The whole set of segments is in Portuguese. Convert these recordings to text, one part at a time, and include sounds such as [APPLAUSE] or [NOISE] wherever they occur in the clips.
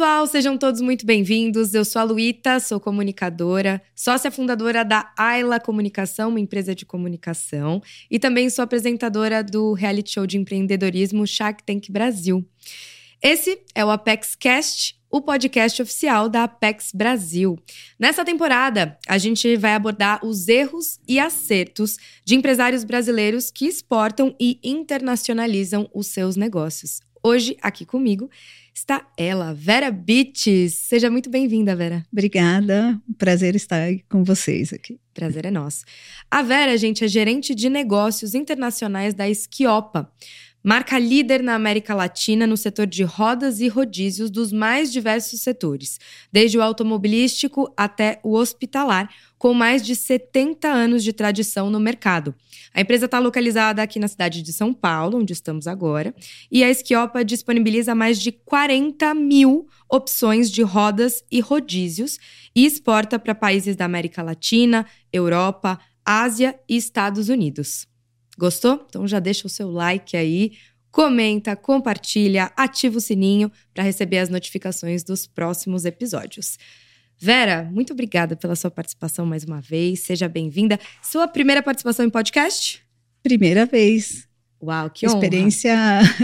pessoal, sejam todos muito bem-vindos. Eu sou a Luíta, sou comunicadora, sócia fundadora da Ayla Comunicação, uma empresa de comunicação, e também sou apresentadora do reality show de empreendedorismo Shark Tank Brasil. Esse é o Apex Cast, o podcast oficial da Apex Brasil. Nessa temporada, a gente vai abordar os erros e acertos de empresários brasileiros que exportam e internacionalizam os seus negócios. Hoje, aqui comigo, está ela, Vera Bites. Seja muito bem-vinda, Vera. Obrigada. Prazer estar com vocês aqui. Prazer é nosso. A Vera, gente, é gerente de negócios internacionais da Esquiopa. Marca líder na América Latina no setor de rodas e rodízios dos mais diversos setores, desde o automobilístico até o hospitalar, com mais de 70 anos de tradição no mercado. A empresa está localizada aqui na cidade de São Paulo, onde estamos agora, e a Esquiopa disponibiliza mais de 40 mil opções de rodas e rodízios e exporta para países da América Latina, Europa, Ásia e Estados Unidos. Gostou? Então já deixa o seu like aí, comenta, compartilha, ativa o sininho para receber as notificações dos próximos episódios. Vera, muito obrigada pela sua participação mais uma vez. Seja bem-vinda. Sua primeira participação em podcast? Primeira vez. Uau, que Experiência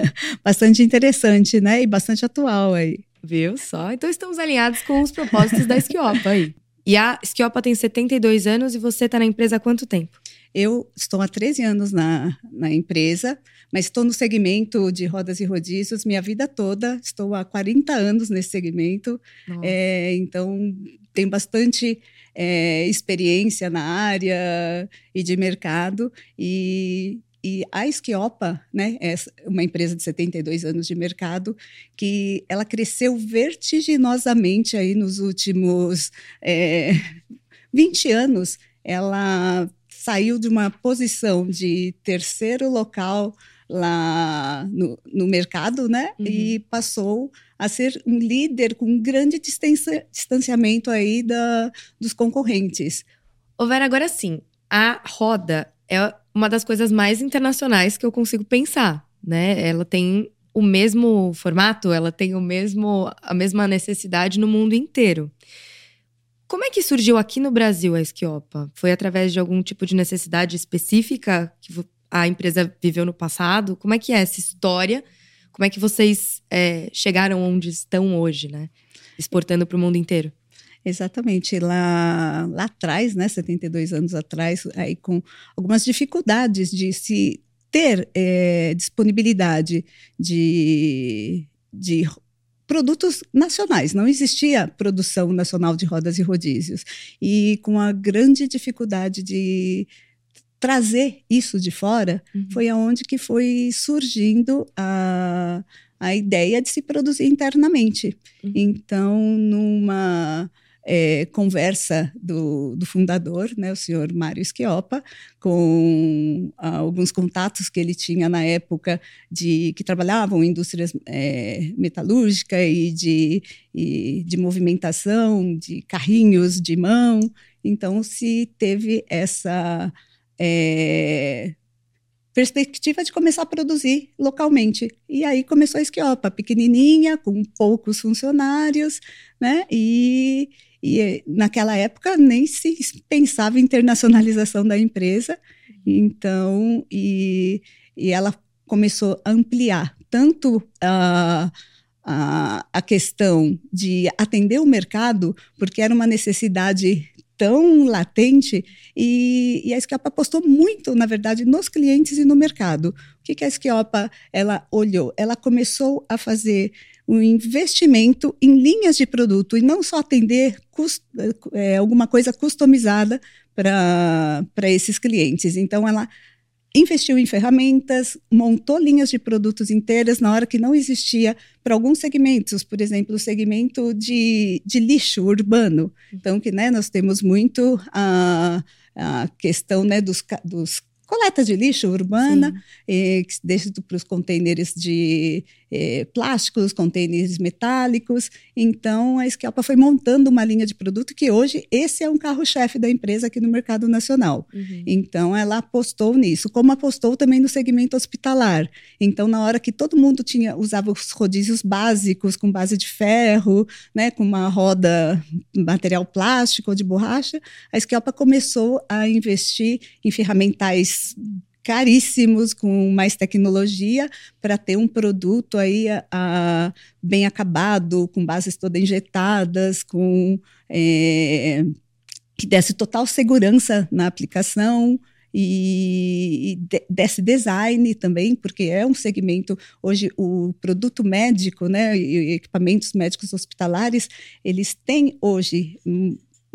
[LAUGHS] bastante interessante, né? E bastante atual aí. Viu só? Então estamos alinhados com os propósitos da Esquiopa aí. E a Esquiopa tem 72 anos e você está na empresa há quanto tempo? Eu estou há 13 anos na, na empresa, mas estou no segmento de rodas e rodízios minha vida toda. Estou há 40 anos nesse segmento, é, então tenho bastante é, experiência na área e de mercado. E, e a Esquiopa, né, é uma empresa de 72 anos de mercado, que ela cresceu vertiginosamente aí nos últimos é, 20 anos. Ela saiu de uma posição de terceiro local lá no, no mercado, né? Uhum. E passou a ser um líder com um grande distanciamento aí da, dos concorrentes. Ô Vera, agora sim, a roda é uma das coisas mais internacionais que eu consigo pensar, né? Ela tem o mesmo formato, ela tem o mesmo a mesma necessidade no mundo inteiro. Como é que surgiu aqui no Brasil a Esquiopa? Foi através de algum tipo de necessidade específica que a empresa viveu no passado? Como é que é essa história? Como é que vocês é, chegaram onde estão hoje, né? Exportando para o mundo inteiro? Exatamente, lá, lá atrás, né, 72 anos atrás, aí com algumas dificuldades de se ter é, disponibilidade de, de produtos nacionais, não existia produção nacional de rodas e rodízios. E com a grande dificuldade de trazer isso de fora, uhum. foi aonde que foi surgindo a, a ideia de se produzir internamente. Uhum. Então, numa é, conversa do, do, fundador, né, o senhor Mário Schiopa, com ah, alguns contatos que ele tinha na época de que trabalhavam em indústrias é, metalúrgica e de, e de movimentação de carrinhos de mão. Então, se teve essa é, perspectiva de começar a produzir localmente. E aí começou a Esquiopa, pequenininha, com poucos funcionários, né? E, e naquela época nem se pensava em internacionalização da empresa. Então, e, e ela começou a ampliar tanto a, a, a questão de atender o mercado, porque era uma necessidade tão latente e, e, a Esquiopa apostou muito, na verdade, nos clientes e no mercado. O que, que a Esquiopa ela olhou? Ela começou a fazer um investimento em linhas de produto e não só atender cust, é, alguma coisa customizada para esses clientes. Então, ela investiu em ferramentas, montou linhas de produtos inteiras na hora que não existia para alguns segmentos, por exemplo, o segmento de, de lixo urbano. Então, que né, nós temos muito a, a questão né, dos, dos coleta de lixo urbana, e, desde para os contêineres de, é, plásticos, contêineres metálicos. Então, a Esquialpa foi montando uma linha de produto que hoje esse é um carro-chefe da empresa aqui no mercado nacional. Uhum. Então, ela apostou nisso, como apostou também no segmento hospitalar. Então, na hora que todo mundo tinha usava os rodízios básicos com base de ferro, né, com uma roda material plástico ou de borracha, a Esquialpa começou a investir em ferramentais caríssimos, com mais tecnologia, para ter um produto aí a, a, bem acabado, com bases todas injetadas, com é, que desse total segurança na aplicação e, e de, desse design também, porque é um segmento hoje o produto médico, né, e equipamentos médicos hospitalares, eles têm hoje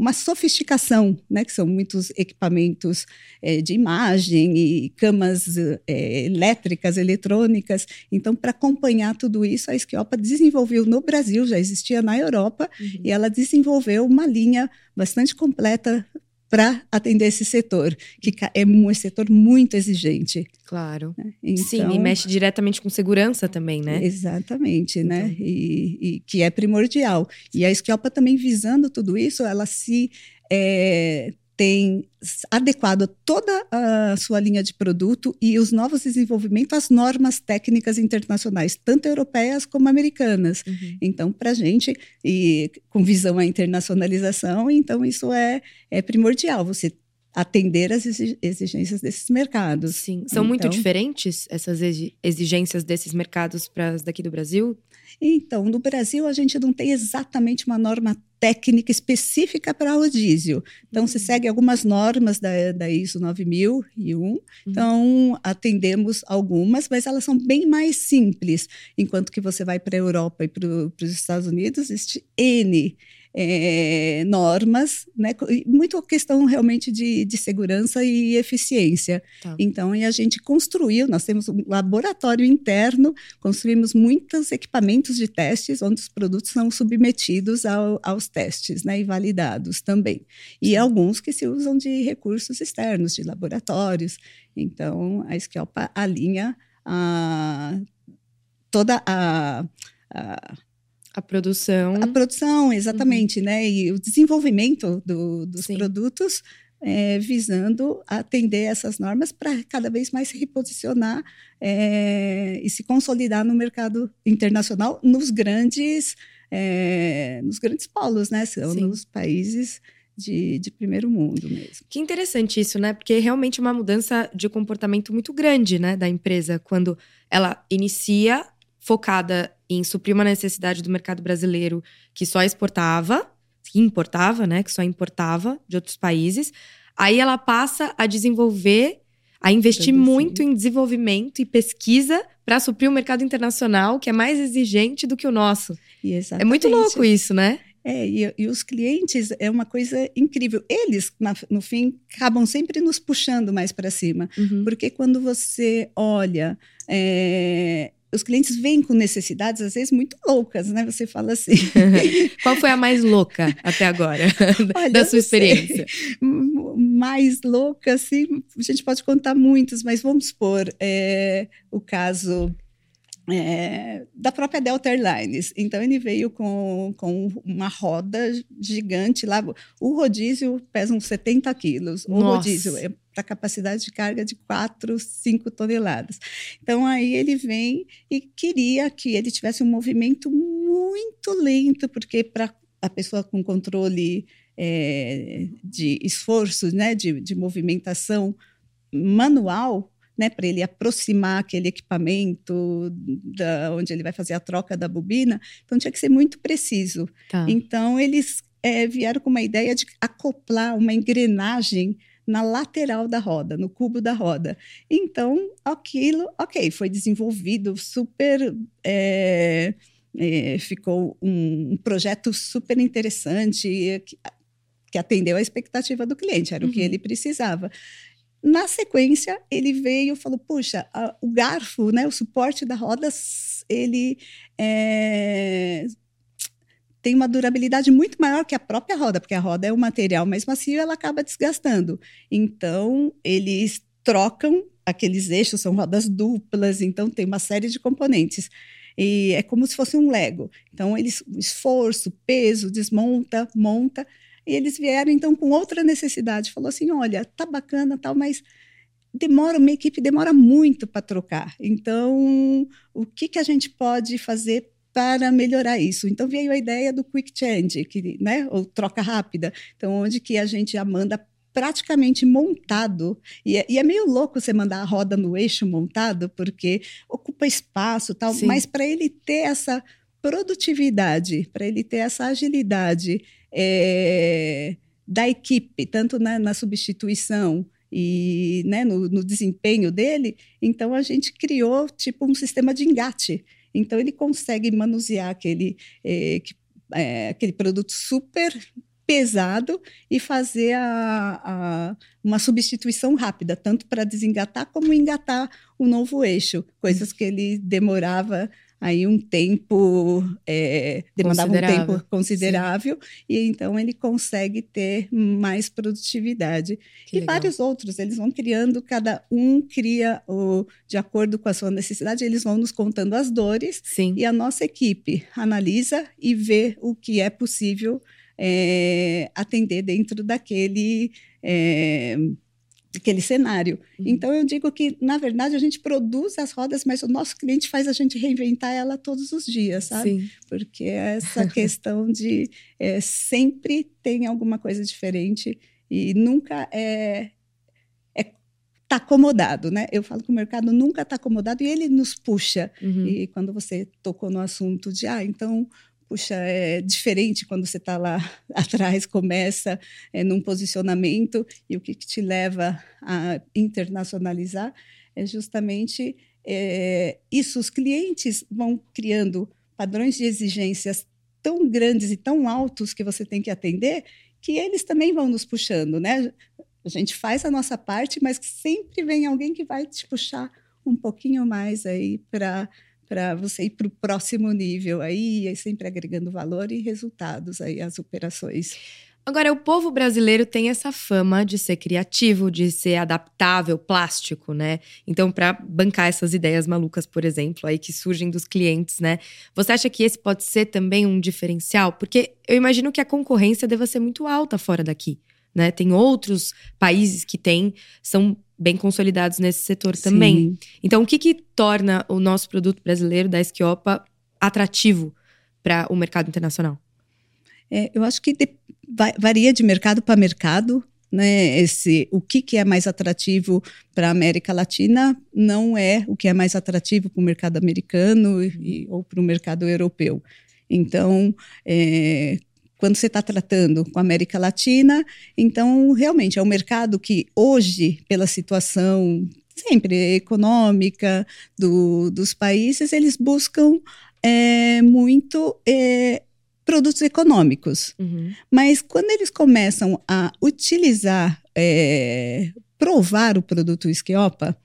uma sofisticação, né, que são muitos equipamentos é, de imagem e camas é, elétricas, eletrônicas. Então, para acompanhar tudo isso, a Esquiopa desenvolveu no Brasil, já existia na Europa, uhum. e ela desenvolveu uma linha bastante completa para atender esse setor, que é um setor muito exigente. Claro. Então, Sim, e mexe diretamente com segurança também, né? Exatamente, né? então. né? E, e, que é primordial. E a Esquialpa também visando tudo isso, ela se é, tem adequado toda a sua linha de produto e os novos desenvolvimentos às normas técnicas internacionais, tanto europeias como americanas. Uhum. Então, para a gente, e com visão à internacionalização, então isso é, é primordial, você atender às exigências desses mercados. Sim. São então, muito diferentes essas exigências desses mercados para as daqui do Brasil? Então, no Brasil, a gente não tem exatamente uma norma técnica específica para rodízio. Então, se uhum. segue algumas normas da, da ISO 9001, uhum. então atendemos algumas, mas elas são bem mais simples. Enquanto que você vai para a Europa e para os Estados Unidos, existe N é, normas, né? Muito questão realmente de, de segurança e eficiência. Tá. Então, e a gente construiu, nós temos um laboratório interno, construímos muitos equipamentos de testes onde os produtos são submetidos ao, aos testes, né? E validados também. E alguns que se usam de recursos externos, de laboratórios. Então, a Scalpa alinha a, toda a, a a produção. A produção, exatamente, uhum. né? E o desenvolvimento do, dos Sim. produtos é, visando atender essas normas para cada vez mais se reposicionar é, e se consolidar no mercado internacional nos grandes, é, nos grandes polos, né? São Sim. nos países de, de, primeiro mundo mesmo. Que interessante isso, né? Porque é realmente uma mudança de comportamento muito grande, né, da empresa quando ela inicia focada em suprir uma necessidade do mercado brasileiro que só exportava, que importava, né, que só importava de outros países. Aí ela passa a desenvolver, a investir muito em desenvolvimento e pesquisa para suprir o um mercado internacional que é mais exigente do que o nosso. É muito louco isso, né? É, e, e, os clientes é uma coisa incrível. Eles, na, no fim, acabam sempre nos puxando mais para cima. Uhum. Porque quando você olha é, os clientes vêm com necessidades, às vezes, muito loucas, né? Você fala assim. [LAUGHS] Qual foi a mais louca até agora, [LAUGHS] Olha, da sua experiência? Mais louca, assim, a gente pode contar muitos, mas vamos supor é, o caso é, da própria Delta Airlines. Então, ele veio com, com uma roda gigante lá. O rodízio pesa uns 70 quilos. O Nossa. rodízio é para capacidade de carga de 4, 5 toneladas. Então, aí ele vem e queria que ele tivesse um movimento muito lento, porque para a pessoa com controle é, de esforço, né, de, de movimentação manual, né, para ele aproximar aquele equipamento da, onde ele vai fazer a troca da bobina, então tinha que ser muito preciso. Tá. Então, eles é, vieram com uma ideia de acoplar uma engrenagem na lateral da roda, no cubo da roda. Então, aquilo, ok, foi desenvolvido super. É, é, ficou um, um, projeto super interessante que, que, atendeu a expectativa do cliente, era uhum. o que uhum. ele precisava. Na sequência, ele veio e falou: puxa, a, o garfo, né, o suporte da roda, ele é, tem uma durabilidade muito maior que a própria roda, porque a roda é um material mais macio ela acaba desgastando. Então, eles trocam aqueles eixos, são rodas duplas, então tem uma série de componentes. e é como se fosse um Lego. Então, eles, esforço, peso, desmonta, monta, e eles vieram então com outra necessidade. Falou assim: olha, tá bacana, tal, mas demora, uma equipe demora muito para trocar. Então, o que, que a gente pode fazer para melhorar isso? Então veio a ideia do quick change, que, né, ou troca rápida. Então, onde que a gente já manda praticamente montado. E é, e é, meio louco você mandar a roda no eixo montado, porque ocupa espaço tal, Sim. mas para ele ter essa produtividade, para ele ter essa agilidade é, da equipe, tanto na, na substituição e né, no, no, desempenho dele, então a gente criou tipo um sistema de engate. Então ele consegue manusear aquele, é, é, aquele produto super pesado e fazer a, a, uma substituição rápida, tanto para desengatar como engatar o novo eixo, coisas que ele demorava aí um tempo, é, demandava um tempo considerável, Sim. e então ele consegue ter mais produtividade. Que e legal. vários outros, eles vão criando, cada um cria o, de acordo com a sua necessidade, eles vão nos contando as dores, Sim. e a nossa equipe analisa e vê o que é possível é, atender dentro daquele. É, aquele cenário. Uhum. Então eu digo que na verdade a gente produz as rodas, mas o nosso cliente faz a gente reinventar ela todos os dias, sabe? Sim. Porque essa [LAUGHS] questão de é, sempre tem alguma coisa diferente e nunca é está acomodado, né? Eu falo que o mercado nunca está acomodado e ele nos puxa. Uhum. E quando você tocou no assunto de, ah, então puxa, é diferente quando você está lá [LAUGHS] atrás, começa é, num posicionamento e o que, que, te leva a internacionalizar é justamente é, isso. Os clientes vão criando padrões de exigências tão grandes e tão altos que você tem que atender que eles também vão nos puxando, né? A gente faz a nossa parte, mas sempre vem alguém que vai te puxar um pouquinho mais aí para para você ir para o próximo nível aí, sempre agregando valor e resultados aí às operações. Agora, o povo brasileiro tem essa fama de ser criativo, de ser adaptável, plástico, né? Então, para bancar essas ideias malucas, por exemplo, aí que surgem dos clientes, né? Você acha que esse pode ser também um diferencial? Porque eu imagino que a concorrência deva ser muito alta fora daqui, né? Tem outros países que têm, são bem consolidados nesse setor Sim. também. Então, o que, que torna o nosso produto brasileiro da Esquiopa atrativo para o mercado internacional? É, eu acho que de, varia de mercado para mercado. Né, esse, o que, que é mais atrativo para a América Latina não é o que é mais atrativo para o mercado americano e, ou para o mercado europeu. Então, é, quando você está tratando com a América Latina. Então, realmente, é um mercado que hoje, pela situação sempre econômica do, dos países, eles buscam é, muito é, produtos econômicos. Uhum. Mas quando eles começam a utilizar, é, provar o produto Esquiopa,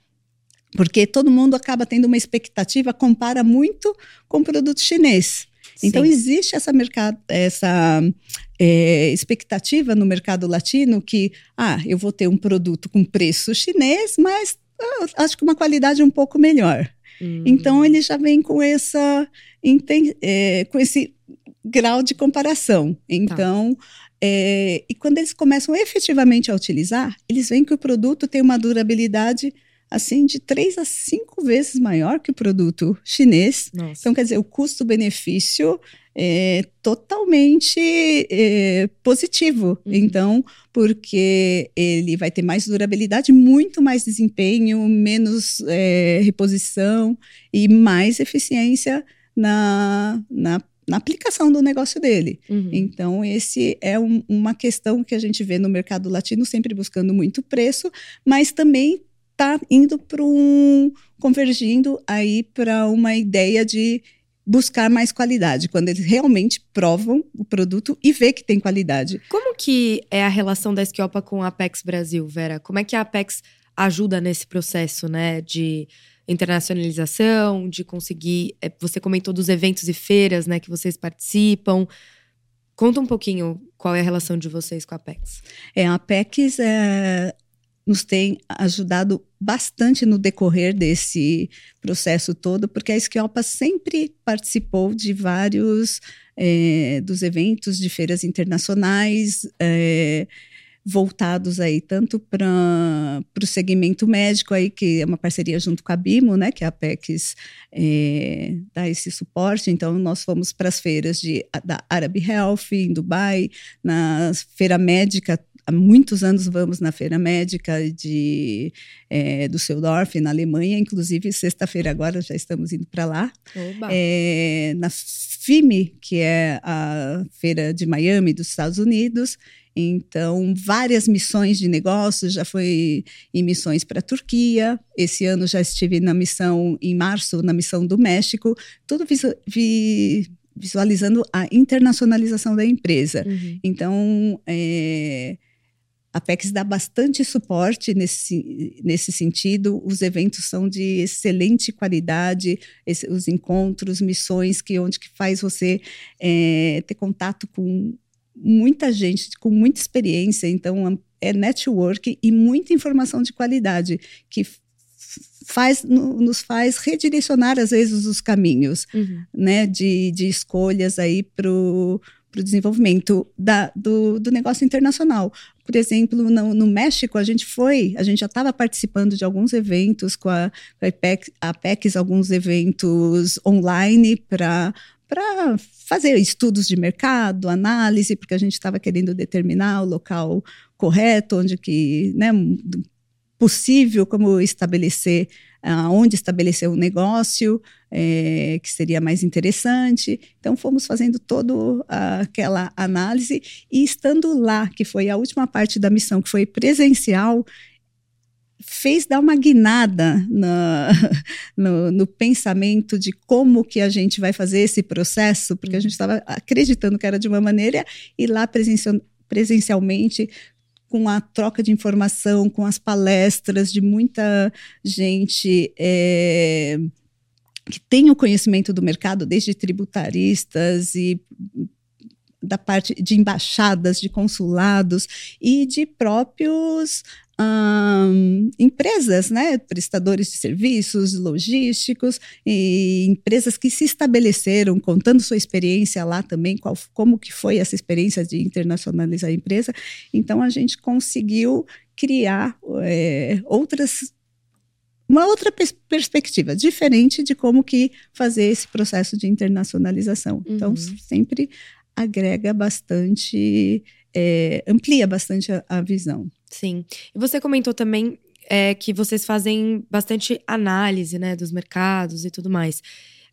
porque todo mundo acaba tendo uma expectativa, compara muito com o produto chinês. Então, existe essa, mercado, essa é, expectativa no mercado latino que, ah, eu vou ter um produto com preço chinês, mas ah, acho que uma qualidade um pouco melhor. Hum. Então, ele já vem com, essa, é, com esse grau de comparação. Tá. Então, tá. é, e quando eles começam efetivamente a utilizar, eles veem que o produto tem uma durabilidade assim de três a cinco vezes maior que o produto chinês. Nossa. Então, quer dizer, o custo-benefício é totalmente é, positivo. Uhum. Então, porque ele vai ter mais durabilidade, muito mais desempenho, menos é, reposição e mais eficiência na, na na aplicação do negócio dele. Uhum. Então, esse é um, uma questão que a gente vê no mercado latino, sempre buscando muito preço, mas também está indo para um convergindo aí para uma ideia de buscar mais qualidade, quando eles realmente provam o produto e vê que tem qualidade. Como que é a relação da Esquiopa com a Apex Brasil, Vera? Como é que a Apex ajuda nesse processo, né, de internacionalização, de conseguir, é, você comentou dos eventos e feiras, né, que vocês participam. Conta um pouquinho qual é a relação de vocês com a Apex. É, a Apex é nos tem ajudado bastante no decorrer desse processo todo, porque a Esquiopa sempre participou de vários é, dos eventos de feiras internacionais. É, voltados aí tanto para o segmento médico aí que é uma parceria junto com a Bimo, né, que é a Apex é, dá esse suporte. Então nós fomos para as feiras de da Arab Health em Dubai, na feira médica há muitos anos vamos na feira médica de é, do Seudorf na Alemanha, inclusive sexta-feira agora já estamos indo para lá. É, na FIME, que é a feira de Miami dos Estados Unidos, então, várias missões de negócios, já foi em missões para a Turquia, esse ano já estive na missão, em março, na missão do México, tudo vi, visualizando a internacionalização da empresa. Uhum. Então, é, a PEX dá bastante suporte nesse, nesse sentido. Os eventos são de excelente qualidade, esse, os encontros, missões que onde que faz você é, ter contato com muita gente com muita experiência, então é network e muita informação de qualidade que faz nos faz redirecionar às vezes os caminhos, uhum. né, de, de escolhas aí para o desenvolvimento da, do, do negócio internacional. Por exemplo, no, no, México, a gente foi, a gente já estava participando de alguns eventos com a, com a a alguns eventos online para para fazer estudos de mercado, análise, porque a gente estava querendo determinar o local correto, onde que, né, possível, como estabelecer, aonde estabelecer um negócio é, que seria mais interessante. Então, fomos fazendo toda aquela análise e estando lá, que foi a última parte da missão, que foi presencial, fez dar uma guinada na, [LAUGHS] no, no, pensamento de como que a gente vai fazer esse processo, porque a gente estava acreditando que era de uma maneira e lá presencial, presencialmente com a troca de informação, com as palestras de muita gente é, que tem o conhecimento do mercado, desde tributaristas e da parte de embaixadas, de consulados e de próprios empresas, né, prestadores de serviços logísticos e empresas que se estabeleceram, contando sua experiência lá também, qual, como que foi essa experiência de internacionalizar a empresa. Então a gente conseguiu criar é, outras uma outra pers perspectiva diferente de como que fazer esse processo de internacionalização. Então, uhum. Então sempre agrega bastante, é, amplia bastante a, a visão. Sim. E você comentou também é, que vocês fazem bastante análise, né, dos mercados e tudo mais.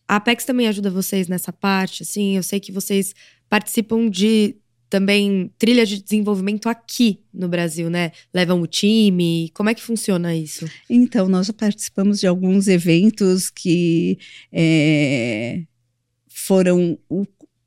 A Apex também ajuda vocês nessa parte, assim, eu sei que vocês participam de também trilha de desenvolvimento aqui no Brasil, né? Levam o time, como é que funciona isso? Então, nós participamos de alguns eventos que é, foram o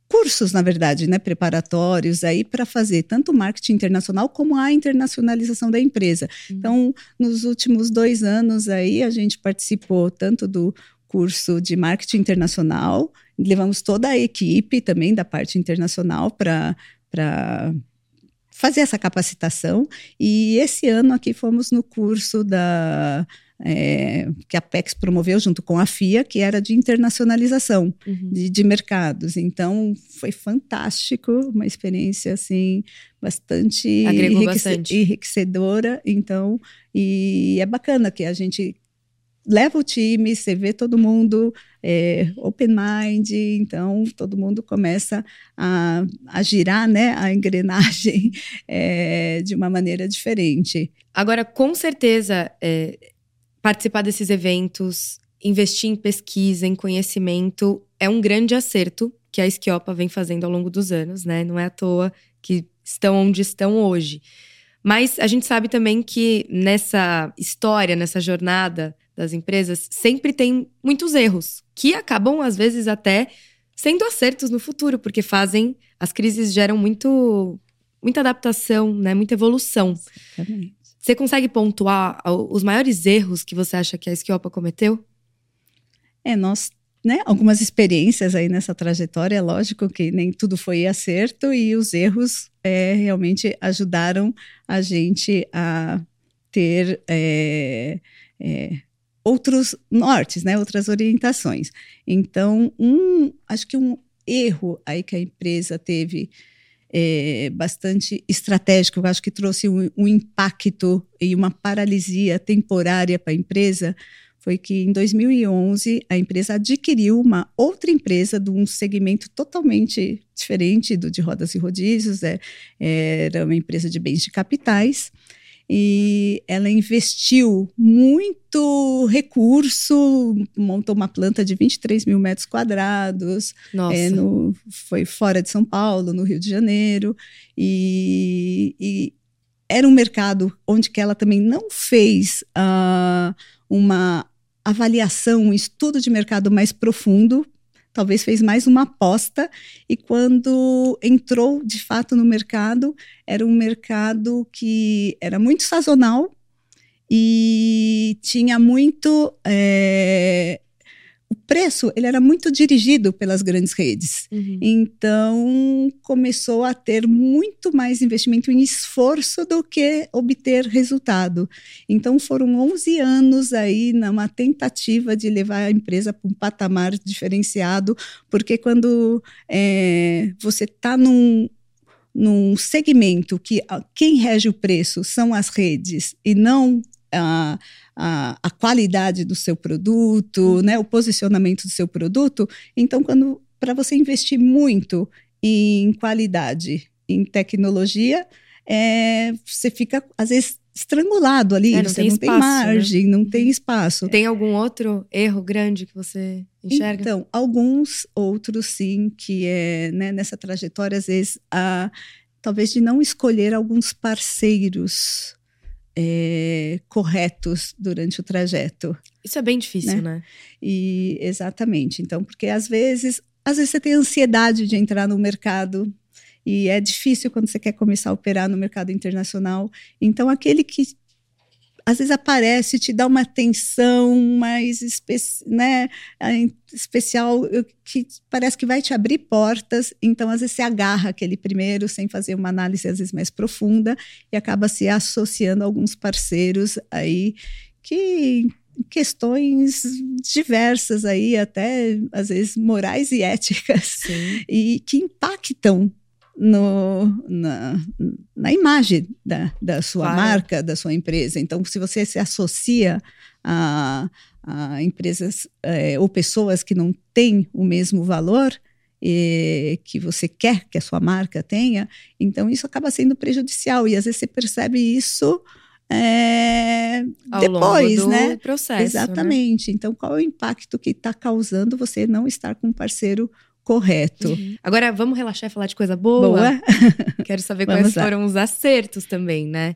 cursos, na verdade, né, preparatórios aí para fazer tanto marketing internacional como a internacionalização da empresa. Uhum. Então, nos últimos dois anos aí a gente participou tanto do curso de marketing internacional, levamos toda a equipe também da parte internacional para fazer essa capacitação. E esse ano aqui fomos no curso da é, que a PEX promoveu junto com a FIA, que era de internacionalização uhum. de, de, mercados. Então, foi fantástico, uma experiência assim bastante, enriquece, bastante enriquecedora. Então, e é bacana que a gente leva o time, você vê todo mundo é, open mind, então todo mundo começa a, a girar né, a engrenagem [LAUGHS] é, de uma maneira diferente. Agora, com certeza, é, participar desses eventos, investir em pesquisa, em conhecimento, é um grande acerto que a Esquiopa vem fazendo ao longo dos anos, né? Não é à toa que estão onde estão hoje. Mas a gente sabe também que nessa história, nessa jornada das empresas, sempre tem muitos erros, que acabam, às vezes, até sendo acertos no futuro, porque fazem. As crises geram muito, muita adaptação, né? Muita evolução. Exatamente. Você consegue pontuar os maiores erros que você acha que a Esquiopa cometeu? É, nós né, algumas experiências aí nessa trajetória, é lógico que nem tudo foi acerto e os erros é, realmente ajudaram a gente a ter é, é, outros nortes, né, outras orientações. Então, um, acho que um erro aí que a empresa teve é, bastante estratégico, eu acho que trouxe um, um impacto e uma paralisia temporária para a empresa, foi que em 2011 a empresa adquiriu uma outra empresa de um segmento totalmente diferente do de rodas e rodízios, é, era uma empresa de bens de capitais, e ela investiu muito recurso, montou uma planta de 23 mil metros quadrados, é, no, foi fora de São Paulo, no Rio de Janeiro, e, e era um mercado onde que ela também não fez uh, uma avaliação, um estudo de mercado mais profundo, talvez fez mais uma aposta, e quando entrou de fato no mercado, era um mercado que era muito sazonal e tinha muito é, o preço ele era muito dirigido pelas grandes redes. Uhum. Então começou a ter muito mais investimento em esforço do que obter resultado. Então foram 11 anos aí numa tentativa de levar a empresa para um patamar diferenciado, porque quando é, você está num, num segmento que quem rege o preço são as redes e não a, a, a qualidade do seu produto, né, o posicionamento do seu produto. Então, quando para você investir muito em qualidade, em tecnologia, é, você fica às vezes estrangulado ali, é, não você tem não espaço, tem margem, né? não tem uhum. espaço. Tem algum outro erro grande que você enxerga? Então, alguns outros sim, que é né, nessa trajetória, às vezes, a, talvez de não escolher alguns parceiros é, corretos durante o trajeto. Isso é bem difícil, né? né? E exatamente. Então, porque às vezes, às vezes você tem ansiedade de entrar no mercado e é difícil quando você quer começar a operar no mercado internacional. Então, aquele que às vezes aparece, te dá uma atenção mais espe né, especial, que parece que vai te abrir portas. Então, às vezes, você agarra aquele primeiro sem fazer uma análise, às vezes, mais profunda, e acaba se associando a alguns parceiros aí que questões diversas aí, até às vezes morais e éticas, Sim. [LAUGHS] e que impactam no, na, na imagem da, da sua claro. marca, da sua empresa. Então, se você se associa a, a empresas é, ou pessoas que não têm o mesmo valor, e, que você quer que a sua marca tenha, então isso acaba sendo prejudicial. E às vezes você percebe isso é, depois, né? Processo, né? Exatamente. Né? Então, qual é o impacto que está causando você não estar com um parceiro correto. Uhum. Agora, vamos relaxar e falar de coisa boa? Boa. [LAUGHS] Quero saber quais lá. foram os acertos também, né?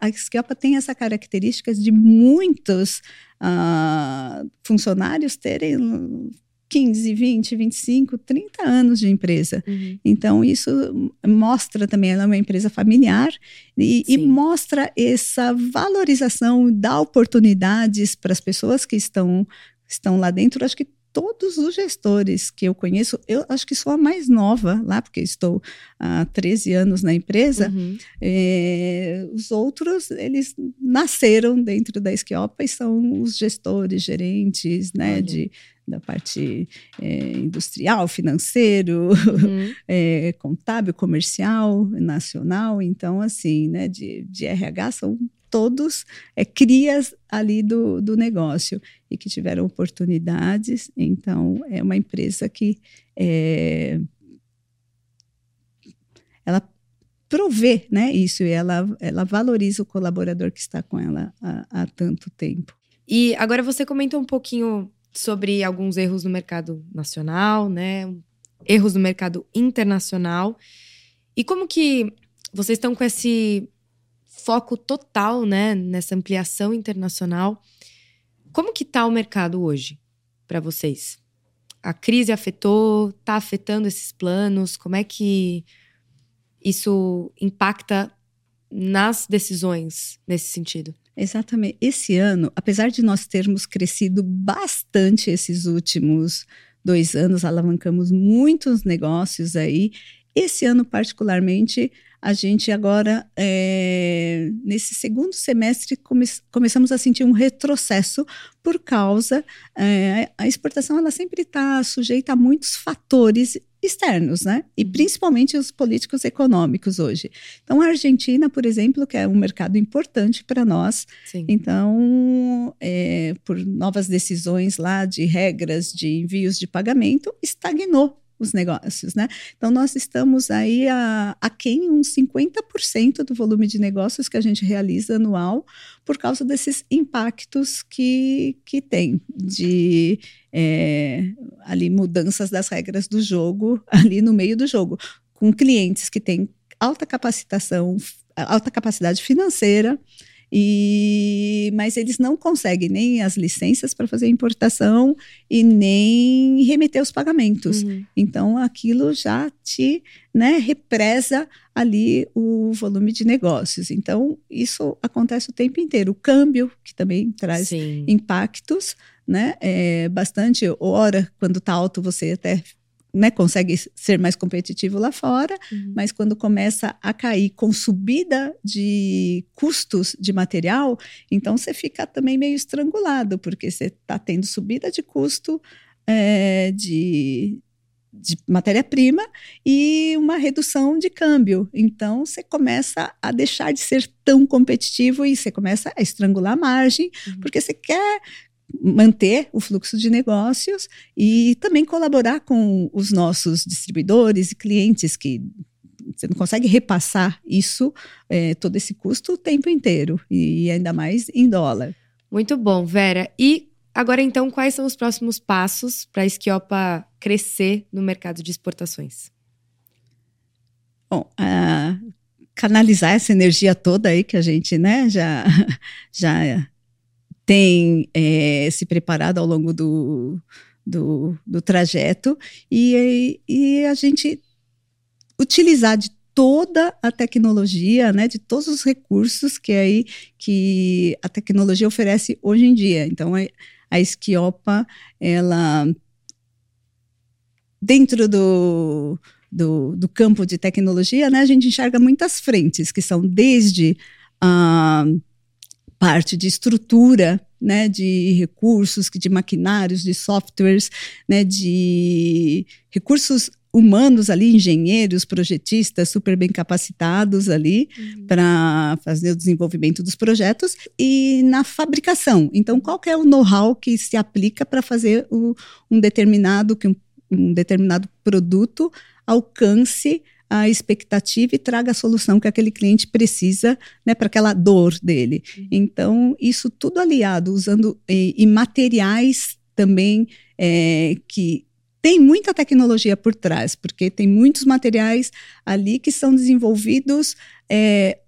A Skiopa tem essa característica de muitos uh, funcionários terem 15, 20, 25, 30 anos de empresa. Uhum. Então, isso mostra também, ela é uma empresa familiar e, e, mostra essa valorização, dá oportunidades para as pessoas que estão, estão lá dentro. Acho que todos os gestores que eu conheço, eu acho que sou a mais nova lá, porque estou há 13 anos na empresa, uhum. é, os outros, eles nasceram dentro da Esquiopa e são os gestores, gerentes, né, de, da parte é, industrial, financeiro, uhum. é, [LAUGHS] contábil, comercial, nacional, então, assim, né, de, de RH são todos é, crias ali do, do negócio e que tiveram oportunidades. Então, é uma empresa que é, ela provê né, isso e ela, ela valoriza o colaborador que está com ela há, há tanto tempo. E agora você comentou um pouquinho sobre alguns erros no mercado nacional, né? Erros no mercado internacional. E como que vocês estão com esse foco total, né, nessa ampliação internacional. Como que tá o mercado hoje para vocês? A crise afetou, está afetando esses planos? Como é que isso impacta nas decisões nesse sentido? Exatamente. Esse ano, apesar de nós termos crescido bastante esses últimos dois anos, alavancamos muitos negócios aí. Esse ano, particularmente, a gente agora, é, nesse segundo semestre, come começamos a sentir um retrocesso por causa é, a exportação ela sempre está sujeita a muitos fatores externos, né? E uhum. principalmente os políticos econômicos hoje. Então, a Argentina, por exemplo, que é um mercado importante para nós, Sim. então, é, por novas decisões lá de regras de envios de pagamento, estagnou os negócios, né? Então, nós estamos aí a, a quem uns 50% do volume de negócios que a gente realiza anual por causa desses impactos que, que tem de é, ali mudanças das regras do jogo ali no meio do jogo, com clientes que têm alta capacitação, alta capacidade financeira, e, mas eles não conseguem nem as licenças para fazer importação e nem remeter os pagamentos. Uhum. Então, aquilo já te né, represa ali o volume de negócios. Então, isso acontece o tempo inteiro. O câmbio, que também traz Sim. impactos, né? É bastante, hora, quando está alto, você até né, consegue ser mais competitivo lá fora, uhum. mas quando começa a cair com subida de custos de material, então você fica também meio estrangulado, porque você está tendo subida de custo é, de, de matéria-prima e uma redução de câmbio. Então, você começa a deixar de ser tão competitivo e você começa a estrangular a margem, uhum. porque você quer manter o fluxo de negócios e também colaborar com os nossos distribuidores e clientes que você não consegue repassar isso, é, todo esse custo o tempo inteiro, e ainda mais em dólar. Muito bom, Vera. E agora, então, quais são os próximos passos para a Esquiopa crescer no mercado de exportações? Bom, uh, canalizar essa energia toda aí que a gente né, já, [LAUGHS] já tem é, se preparado ao longo do, do, do trajeto e, e a gente utilizar de toda a tecnologia, né, de todos os recursos que aí que a tecnologia oferece hoje em dia. Então a, a Esquiopa, ela dentro do, do, do, campo de tecnologia, né, a gente enxerga muitas frentes que são desde a uh, parte de estrutura, né, de recursos, de maquinários, de softwares, né, de recursos humanos ali, engenheiros, projetistas super bem capacitados ali uhum. para fazer o desenvolvimento dos projetos e na fabricação. Então, qual é o know-how que se aplica para fazer o, um determinado que um, um determinado produto alcance a expectativa e traga a solução que aquele cliente precisa né, para aquela dor dele. Uhum. Então, isso tudo aliado, usando e, e materiais também é, que tem muita tecnologia por trás, porque tem muitos materiais ali que são desenvolvidos é,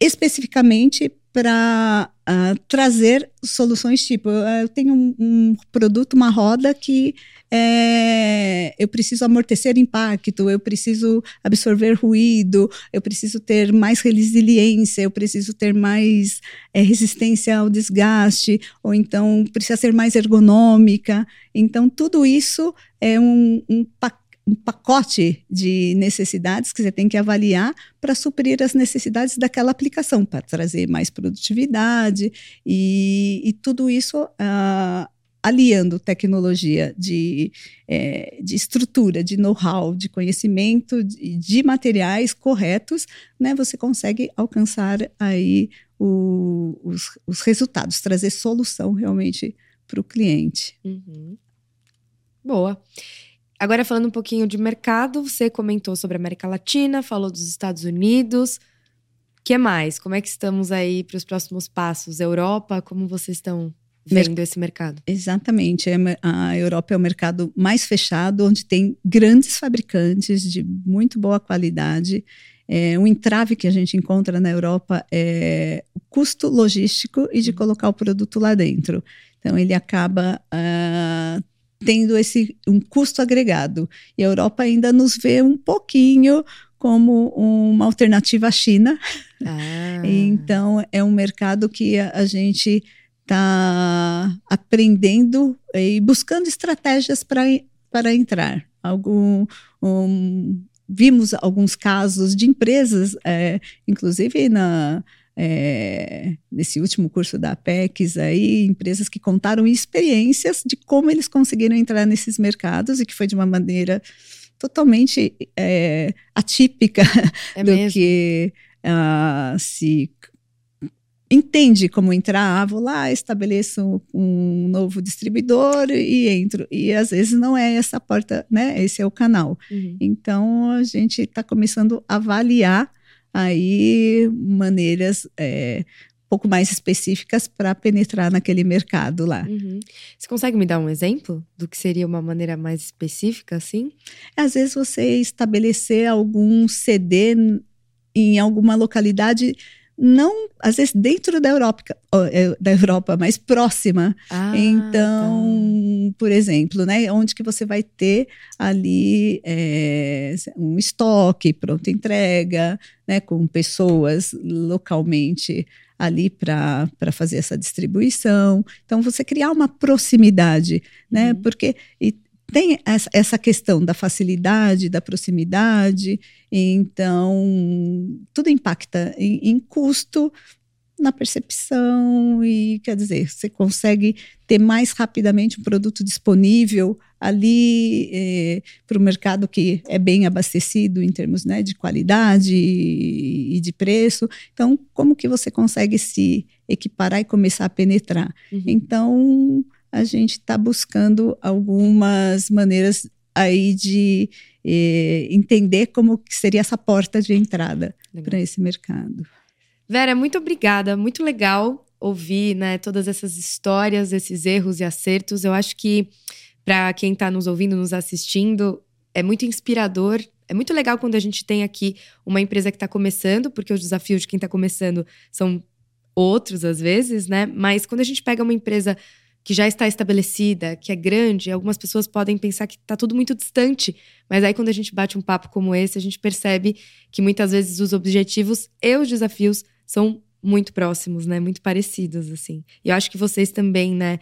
especificamente para uh, trazer soluções tipo, eu tenho um, um, produto, uma roda que é, eu preciso amortecer impacto, eu preciso absorver ruído, eu preciso ter mais resiliência, eu preciso ter mais é, resistência ao desgaste, ou então precisa ser mais ergonômica. Então, tudo isso é um, um pacote um pacote de necessidades que você tem que avaliar para suprir as necessidades daquela aplicação, para trazer mais produtividade e, e tudo isso uh, aliando tecnologia de, é, de estrutura, de know-how, de conhecimento, de, de, materiais corretos, né, você consegue alcançar aí o, os, os, resultados, trazer solução realmente para o cliente. Uhum. Boa. Agora, falando um pouquinho de mercado, você comentou sobre a América Latina, falou dos Estados Unidos. O que mais? Como é que estamos aí para os próximos passos? Europa, como vocês estão vendo esse mercado? Exatamente. É a Europa é o mercado mais fechado, onde tem grandes fabricantes de muito boa qualidade. É, um entrave que a gente encontra na Europa é o custo logístico e de uhum. colocar o produto lá dentro. Então, ele acaba uh, tendo esse um custo agregado. E a Europa ainda nos vê um pouquinho como uma alternativa à China. Ah. [LAUGHS] então, é um mercado que a, a gente está aprendendo e buscando estratégias para entrar. Algo um, vimos alguns casos de empresas, é, inclusive na, é, nesse último curso da Apex, aí, empresas que contaram experiências de como eles conseguiram entrar nesses mercados e que foi de uma maneira totalmente é, atípica é do mesmo? que uh, se entende como entrar, ah, vou lá, estabeleço um novo distribuidor e entro. E às vezes não é essa porta, né? Esse é o canal. Uhum. Então a gente está começando a avaliar aí maneiras é, um pouco mais específicas para penetrar naquele mercado lá. Uhum. Você consegue me dar um exemplo do que seria uma maneira mais específica, assim? Às vezes você estabelecer algum CD em alguma localidade não, às vezes dentro da Europa, é, da Europa mais próxima. Ah, então, tá. por exemplo, né, onde que você vai ter ali é, um estoque, pronta entrega, né, com pessoas localmente ali para fazer essa distribuição. Então, você criar uma proximidade, né, uhum. porque e, tem essa questão da facilidade, da proximidade, então tudo impacta em, em custo, na percepção e quer dizer você consegue ter mais rapidamente um produto disponível ali eh, para o mercado que é bem abastecido em termos né, de qualidade e, e, de preço. Então, como que você consegue se equiparar e começar a penetrar? Uhum. Então, a gente está buscando algumas maneiras aí de eh, entender como que seria essa porta de entrada para esse mercado. Vera, muito obrigada, muito legal ouvir né, todas essas histórias, esses erros e acertos. Eu acho que para quem está nos ouvindo, nos assistindo, é muito inspirador. É muito legal quando a gente tem aqui uma empresa que está começando, porque os desafios de quem está começando são outros às vezes, né? Mas quando a gente pega uma empresa que já está estabelecida, que é grande, algumas pessoas podem pensar que está tudo muito distante. Mas aí, quando a gente bate um papo como esse, a gente percebe que muitas vezes os objetivos e os desafios são muito próximos, né? Muito parecidos, assim. E eu acho que vocês também, né,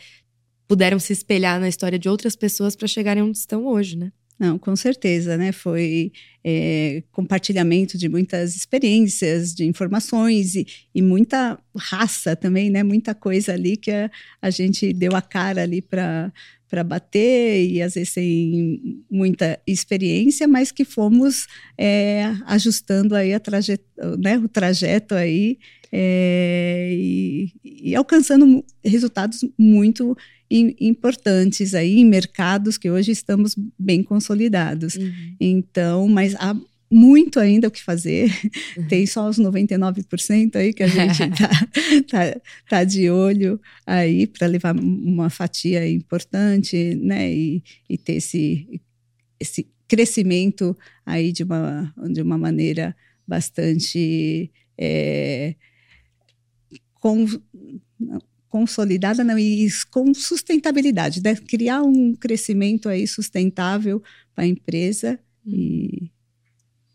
puderam se espelhar na história de outras pessoas para chegarem onde estão hoje, né? Não, com certeza, né? Foi é, compartilhamento de muitas experiências, de informações e, e, muita raça também, né? Muita coisa ali que a, a gente deu a cara ali para para bater e às vezes sem muita experiência, mas que fomos é, ajustando aí a né, o trajeto aí é, e, e, alcançando resultados muito importantes aí em mercados que hoje estamos bem consolidados. Uhum. Então, mas há muito ainda o que fazer. Uhum. Tem só os 99% aí que a gente [LAUGHS] tá, tá, tá de olho aí para levar uma fatia importante, né? E, e ter esse, esse crescimento aí de uma, de uma maneira bastante é, com, consolidada não, e com sustentabilidade, né? criar um crescimento aí sustentável para a empresa hum. e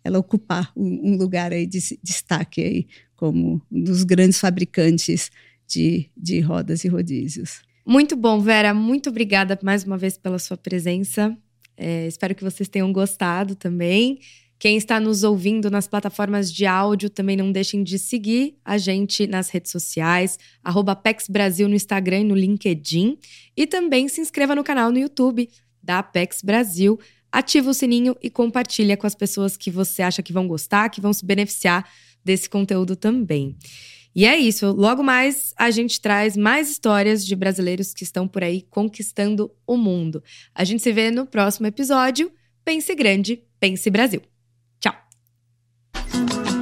ela ocupar um, um, lugar aí de destaque aí como um dos grandes fabricantes de, de rodas e rodízios. Muito bom, Vera. Muito obrigada mais uma vez pela sua presença. É, espero que vocês tenham gostado também. Quem está nos ouvindo nas plataformas de áudio, também não deixem de seguir a gente nas redes sociais, arroba Apex Brasil no Instagram e no LinkedIn. E também se inscreva no canal no YouTube da Apex Brasil. Ativa o sininho e compartilha com as pessoas que você acha que vão gostar, que vão se beneficiar desse conteúdo também. E é isso. Logo mais a gente traz mais histórias de brasileiros que estão por aí conquistando o mundo. A gente se vê no próximo episódio. Pense grande, pense Brasil. Thank you.